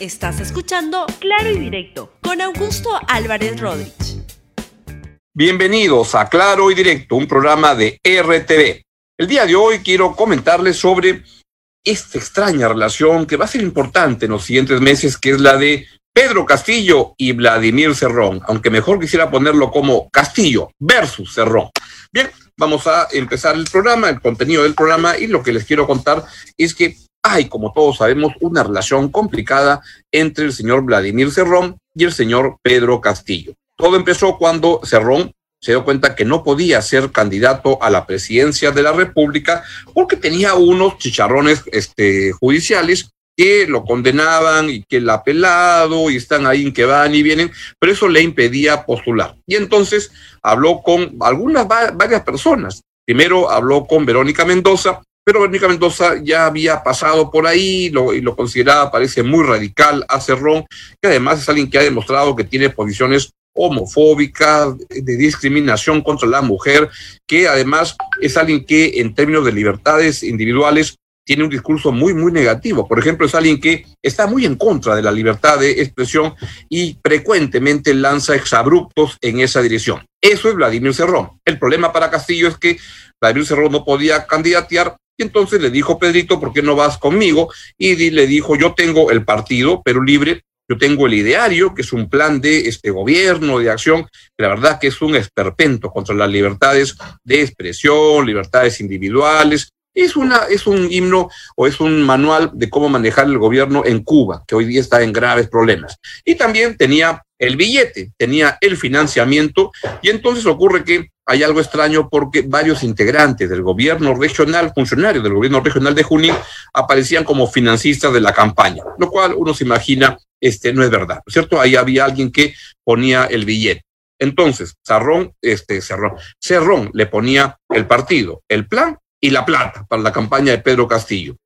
Estás escuchando Claro y Directo con Augusto Álvarez Rodríguez. Bienvenidos a Claro y Directo, un programa de RTV. El día de hoy quiero comentarles sobre esta extraña relación que va a ser importante en los siguientes meses, que es la de Pedro Castillo y Vladimir Cerrón, aunque mejor quisiera ponerlo como Castillo versus Cerrón. Bien, vamos a empezar el programa, el contenido del programa, y lo que les quiero contar es que hay, como todos sabemos, una relación complicada entre el señor Vladimir Cerrón y el señor Pedro Castillo. Todo empezó cuando Cerrón se dio cuenta que no podía ser candidato a la presidencia de la República porque tenía unos chicharrones este, judiciales que lo condenaban y que el apelado y están ahí que van y vienen, pero eso le impedía postular. Y entonces habló con algunas, varias personas. Primero habló con Verónica Mendoza, pero Verónica Mendoza ya había pasado por ahí lo, y lo consideraba, parece muy radical a Cerrón, que además es alguien que ha demostrado que tiene posiciones homofóbicas, de discriminación contra la mujer, que además es alguien que en términos de libertades individuales tiene un discurso muy, muy negativo. Por ejemplo, es alguien que está muy en contra de la libertad de expresión y frecuentemente lanza exabruptos en esa dirección. Eso es Vladimir Cerrón. El problema para Castillo es que Vladimir Cerrón no podía candidatear y entonces le dijo, Pedrito, ¿por qué no vas conmigo? Y le dijo, yo tengo el partido, pero libre, yo tengo el ideario, que es un plan de este gobierno, de acción, que la verdad que es un esperpento contra las libertades de expresión, libertades individuales. Es, una, es un himno o es un manual de cómo manejar el gobierno en Cuba, que hoy día está en graves problemas. Y también tenía el billete, tenía el financiamiento, y entonces ocurre que hay algo extraño porque varios integrantes del gobierno regional, funcionarios del gobierno regional de Junín, aparecían como financistas de la campaña, lo cual uno se imagina, este, no es verdad, ¿no es cierto? Ahí había alguien que ponía el billete. Entonces, Cerrón, este, Cerrón, Cerrón le ponía el partido, el plan y la plata para la campaña de Pedro Castillo.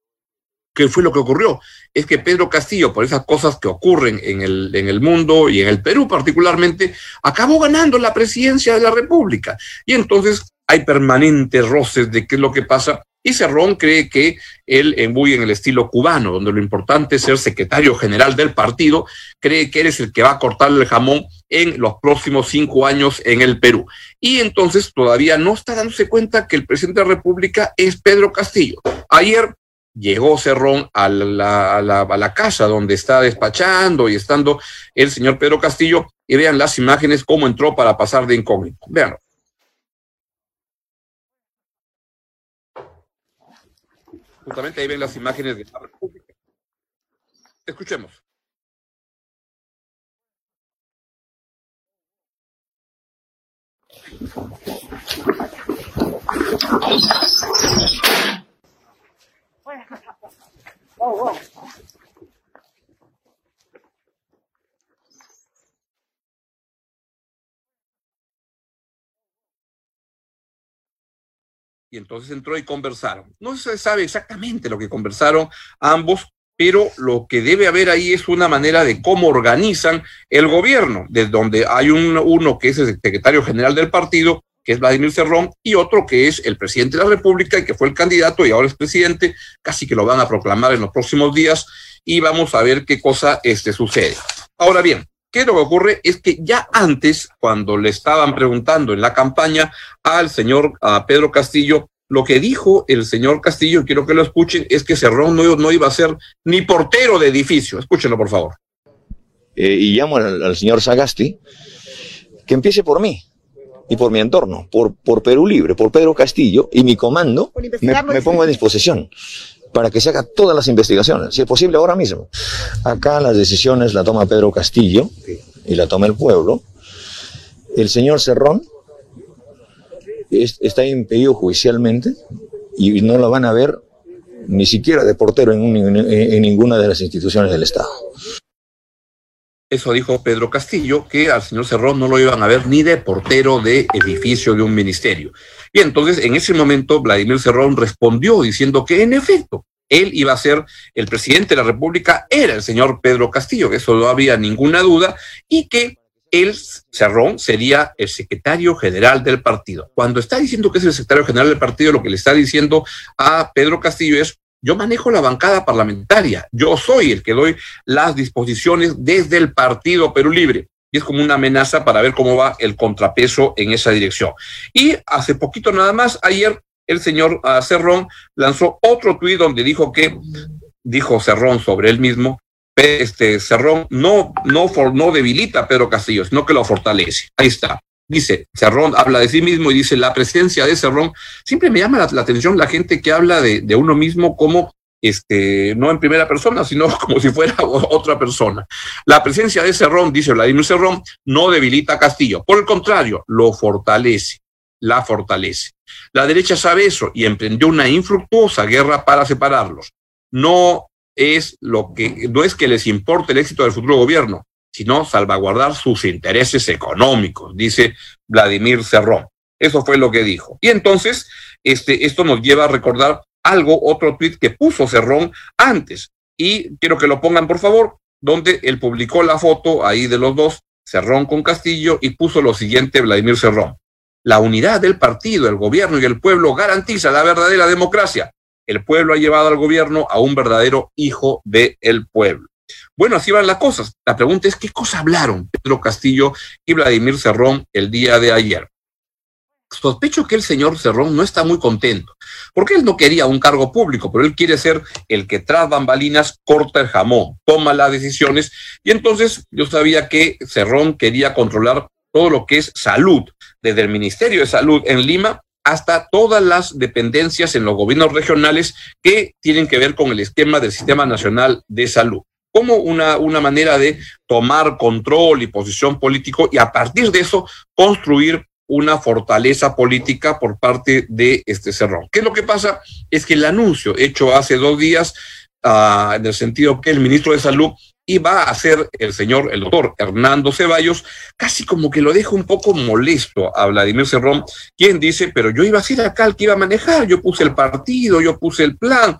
¿Qué fue lo que ocurrió? Es que Pedro Castillo, por esas cosas que ocurren en el, en el mundo y en el Perú particularmente, acabó ganando la presidencia de la República. Y entonces hay permanentes roces de qué es lo que pasa. Y Cerrón cree que él, muy en el estilo cubano, donde lo importante es ser secretario general del partido, cree que eres el que va a cortar el jamón en los próximos cinco años en el Perú. Y entonces todavía no está dándose cuenta que el presidente de la República es Pedro Castillo. Ayer llegó Cerrón a la, a, la, casa donde está despachando y estando el señor Pedro Castillo y vean las imágenes cómo entró para pasar de incógnito. Vean. Justamente ahí ven las imágenes de la República. Escuchemos. Y entonces entró y conversaron. No se sabe exactamente lo que conversaron ambos, pero lo que debe haber ahí es una manera de cómo organizan el gobierno, de donde hay un, uno que es el secretario general del partido que es Vladimir Cerrón, y otro que es el presidente de la República y que fue el candidato y ahora es presidente, casi que lo van a proclamar en los próximos días y vamos a ver qué cosa este, sucede. Ahora bien, ¿qué es lo que ocurre? Es que ya antes, cuando le estaban preguntando en la campaña al señor a Pedro Castillo, lo que dijo el señor Castillo, quiero que lo escuchen, es que Cerrón no, no iba a ser ni portero de edificio. Escúchenlo, por favor. Eh, y llamo al, al señor Sagasti que empiece por mí y por mi entorno, por, por Perú Libre, por Pedro Castillo y mi comando, me, me, pongo a disposición para que se haga todas las investigaciones, si es posible ahora mismo. Acá las decisiones la toma Pedro Castillo y la toma el pueblo. El señor Cerrón es, está impedido judicialmente y no lo van a ver ni siquiera de portero en, en, en ninguna de las instituciones del Estado. Eso dijo Pedro Castillo, que al señor Cerrón no lo iban a ver ni de portero de edificio de un ministerio. Y entonces, en ese momento, Vladimir Cerrón respondió diciendo que, en efecto, él iba a ser el presidente de la República, era el señor Pedro Castillo, que eso no había ninguna duda, y que él, Cerrón, sería el secretario general del partido. Cuando está diciendo que es el secretario general del partido, lo que le está diciendo a Pedro Castillo es, yo manejo la bancada parlamentaria, yo soy el que doy las disposiciones desde el Partido Perú Libre. Y es como una amenaza para ver cómo va el contrapeso en esa dirección. Y hace poquito nada más, ayer, el señor uh, Cerrón lanzó otro tuit donde dijo que, dijo Cerrón sobre él mismo, este Cerrón no, no, no debilita a Pedro Castillo, sino que lo fortalece. Ahí está. Dice, Cerrón habla de sí mismo y dice, la presencia de Cerrón, siempre me llama la, atención la gente que habla de, de, uno mismo como, este, no en primera persona, sino como si fuera otra persona. La presencia de Cerrón, dice Vladimir Cerrón, no debilita a Castillo, por el contrario, lo fortalece, la fortalece. La derecha sabe eso y emprendió una infructuosa guerra para separarlos. No es lo que, no es que les importe el éxito del futuro gobierno, sino salvaguardar sus intereses económicos, dice Vladimir Cerrón. Eso fue lo que dijo. Y entonces, este, esto nos lleva a recordar algo, otro tweet que puso Cerrón antes. Y quiero que lo pongan, por favor, donde él publicó la foto ahí de los dos, Cerrón con Castillo, y puso lo siguiente, Vladimir Cerrón. La unidad del partido, el gobierno y el pueblo garantiza la verdadera democracia. El pueblo ha llevado al gobierno a un verdadero hijo del pueblo. Bueno, así van las cosas. La pregunta es, ¿qué cosa hablaron Pedro Castillo y Vladimir Cerrón el día de ayer? Sospecho que el señor Cerrón no está muy contento, porque él no quería un cargo público, pero él quiere ser el que tras bambalinas corta el jamón, toma las decisiones, y entonces yo sabía que Cerrón quería controlar todo lo que es salud, desde el Ministerio de Salud en Lima hasta todas las dependencias en los gobiernos regionales que tienen que ver con el esquema del Sistema Nacional de Salud como una, una manera de tomar control y posición político y a partir de eso construir una fortaleza política por parte de este Cerrón. ¿Qué es lo que pasa? Es que el anuncio hecho hace dos días, uh, en el sentido que el ministro de Salud iba a ser el señor, el doctor Hernando Ceballos, casi como que lo deja un poco molesto a Vladimir Cerrón, quien dice, pero yo iba a ser acá el que iba a manejar, yo puse el partido, yo puse el plan,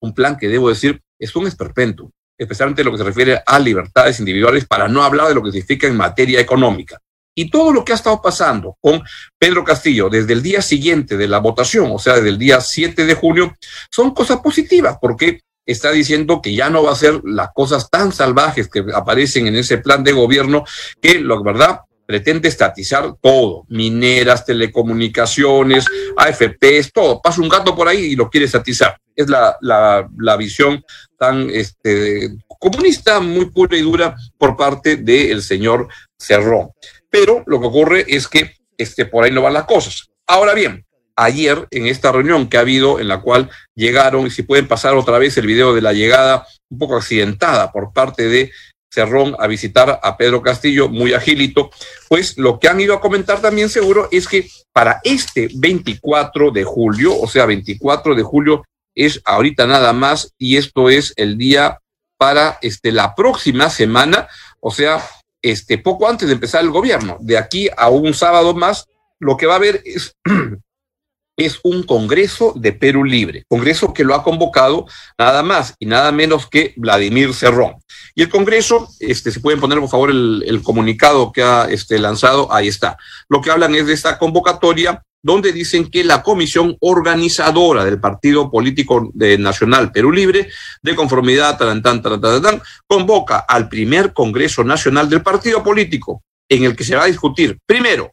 un plan que debo decir es un esperpento especialmente lo que se refiere a libertades individuales, para no hablar de lo que significa en materia económica. Y todo lo que ha estado pasando con Pedro Castillo desde el día siguiente de la votación, o sea, desde el día 7 de junio, son cosas positivas, porque está diciendo que ya no va a ser las cosas tan salvajes que aparecen en ese plan de gobierno, que la verdad pretende estatizar todo, mineras, telecomunicaciones, AFPs, todo. Pasa un gato por ahí y lo quiere estatizar. Es la, la, la visión tan este, comunista, muy pura y dura por parte del señor Cerrón. Pero lo que ocurre es que este, por ahí no van las cosas. Ahora bien, ayer en esta reunión que ha habido en la cual llegaron, y si pueden pasar otra vez el video de la llegada un poco accidentada por parte de Cerrón a visitar a Pedro Castillo, muy agilito, pues lo que han ido a comentar también seguro es que para este 24 de julio, o sea, 24 de julio es ahorita nada más y esto es el día para este, la próxima semana, o sea, este, poco antes de empezar el gobierno. De aquí a un sábado más, lo que va a haber es es un Congreso de Perú Libre, Congreso que lo ha convocado nada más y nada menos que Vladimir Cerrón. Y el Congreso, este, si pueden poner por favor el, el comunicado que ha este, lanzado, ahí está. Lo que hablan es de esta convocatoria donde dicen que la comisión organizadora del Partido Político de Nacional Perú Libre, de conformidad, tarantán, tarantán, convoca al primer Congreso Nacional del Partido Político, en el que se va a discutir, primero,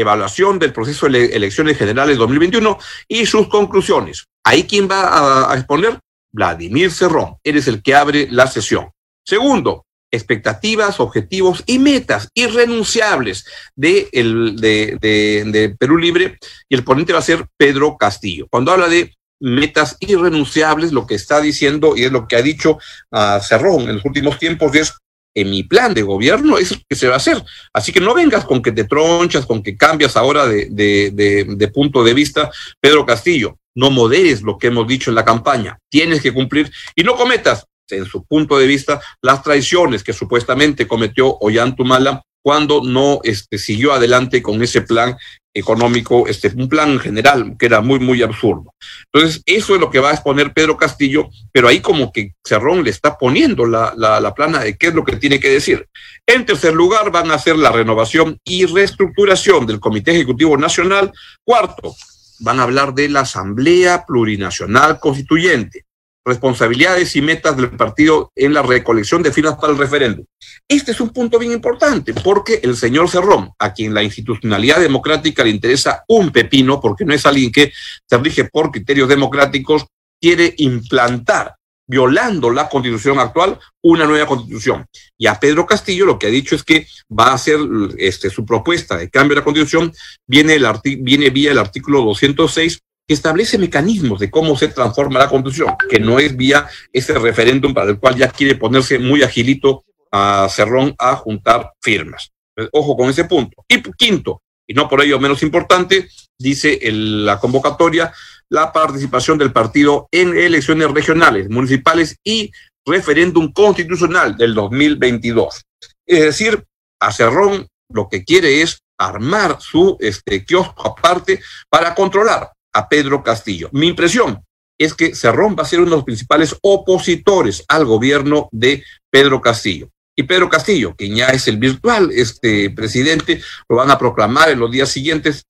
evaluación del proceso de elecciones generales 2021 y sus conclusiones. Ahí quién va a, exponer? Vladimir Cerrón. Eres el que abre la sesión. Segundo, expectativas, objetivos y metas irrenunciables de, el, de, de, Perú Libre y el ponente va a ser Pedro Castillo. Cuando habla de metas irrenunciables, lo que está diciendo y es lo que ha dicho uh, Cerrón en los últimos tiempos es en mi plan de gobierno es lo que se va a hacer. Así que no vengas con que te tronchas, con que cambias ahora de, punto de vista, Pedro Castillo. No moderes lo que hemos dicho en la campaña. Tienes que cumplir y no cometas, en su punto de vista, las traiciones que supuestamente cometió Ollantumala cuando no este, siguió adelante con ese plan económico, este, un plan general que era muy, muy absurdo. Entonces, eso es lo que va a exponer Pedro Castillo, pero ahí como que Cerrón le está poniendo la, la, la plana de qué es lo que tiene que decir. En tercer lugar, van a hacer la renovación y reestructuración del Comité Ejecutivo Nacional. Cuarto, van a hablar de la Asamblea Plurinacional Constituyente responsabilidades y metas del partido en la recolección de firmas para el referéndum. Este es un punto bien importante porque el señor Cerrón, a quien la institucionalidad democrática le interesa un pepino, porque no es alguien que se rige por criterios democráticos, quiere implantar violando la constitución actual, una nueva constitución. Y a Pedro Castillo lo que ha dicho es que va a hacer este, su propuesta de cambio de la constitución, viene, el viene vía el artículo 206 que establece mecanismos de cómo se transforma la constitución, que no es vía ese referéndum para el cual ya quiere ponerse muy agilito a Cerrón a juntar firmas. Ojo con ese punto. Y quinto, y no por ello menos importante, dice la convocatoria, la participación del partido en elecciones regionales, municipales y referéndum constitucional del 2022. Es decir, a Cerrón lo que quiere es armar su este, kiosco aparte para controlar a Pedro Castillo. Mi impresión es que Cerrón va a ser uno de los principales opositores al gobierno de Pedro Castillo. Y Pedro Castillo, quien ya es el virtual este presidente, lo van a proclamar en los días siguientes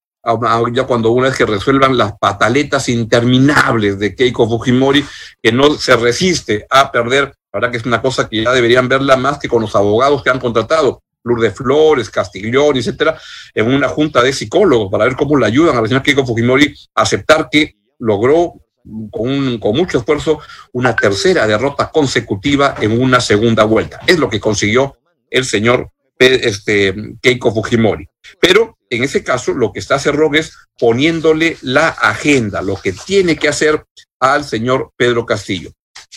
ya cuando una vez que resuelvan las pataletas interminables de Keiko Fujimori, que no se resiste a perder, la verdad que es una cosa que ya deberían verla más que con los abogados que han contratado, Lourdes Flores, Castiglión, etcétera, en una junta de psicólogos para ver cómo le ayudan a la señora Keiko Fujimori a aceptar que logró con, con, mucho esfuerzo una tercera derrota consecutiva en una segunda vuelta. Es lo que consiguió el señor este, Keiko Fujimori. Pero en ese caso, lo que está haciendo es poniéndole la agenda, lo que tiene que hacer al señor Pedro Castillo.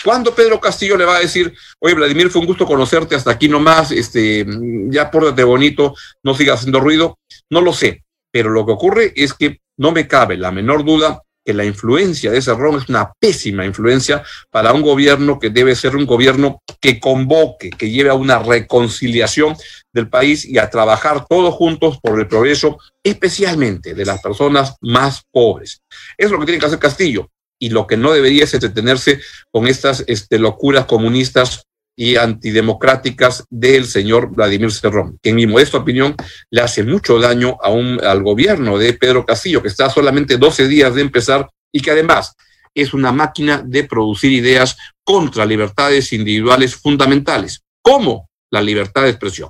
¿Cuándo Pedro Castillo le va a decir, oye, Vladimir, fue un gusto conocerte hasta aquí nomás, este, ya pórtate bonito, no sigas haciendo ruido? No lo sé, pero lo que ocurre es que no me cabe la menor duda que la influencia de ese ron es una pésima influencia para un gobierno que debe ser un gobierno que convoque, que lleve a una reconciliación del país y a trabajar todos juntos por el progreso, especialmente de las personas más pobres. Eso es lo que tiene que hacer Castillo y lo que no debería es entretenerse con estas este, locuras comunistas y antidemocráticas del señor Vladimir Cerrón, que en mi modesta opinión le hace mucho daño a un, al gobierno de Pedro Castillo, que está solamente 12 días de empezar y que además es una máquina de producir ideas contra libertades individuales fundamentales, como la libertad de expresión.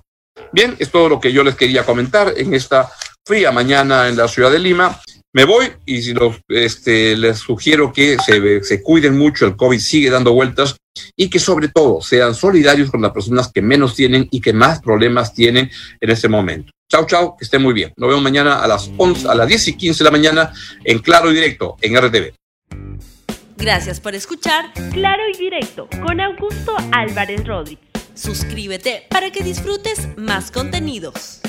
Bien, es todo lo que yo les quería comentar en esta fría mañana en la ciudad de Lima. Me voy y si los, este, les sugiero que se, se cuiden mucho, el COVID sigue dando vueltas y que sobre todo sean solidarios con las personas que menos tienen y que más problemas tienen en este momento. Chao, chao, que estén muy bien. Nos vemos mañana a las 11, a las 10 y 15 de la mañana en Claro y Directo, en RTV. Gracias por escuchar Claro y Directo con Augusto Álvarez Rodríguez. Suscríbete para que disfrutes más contenidos.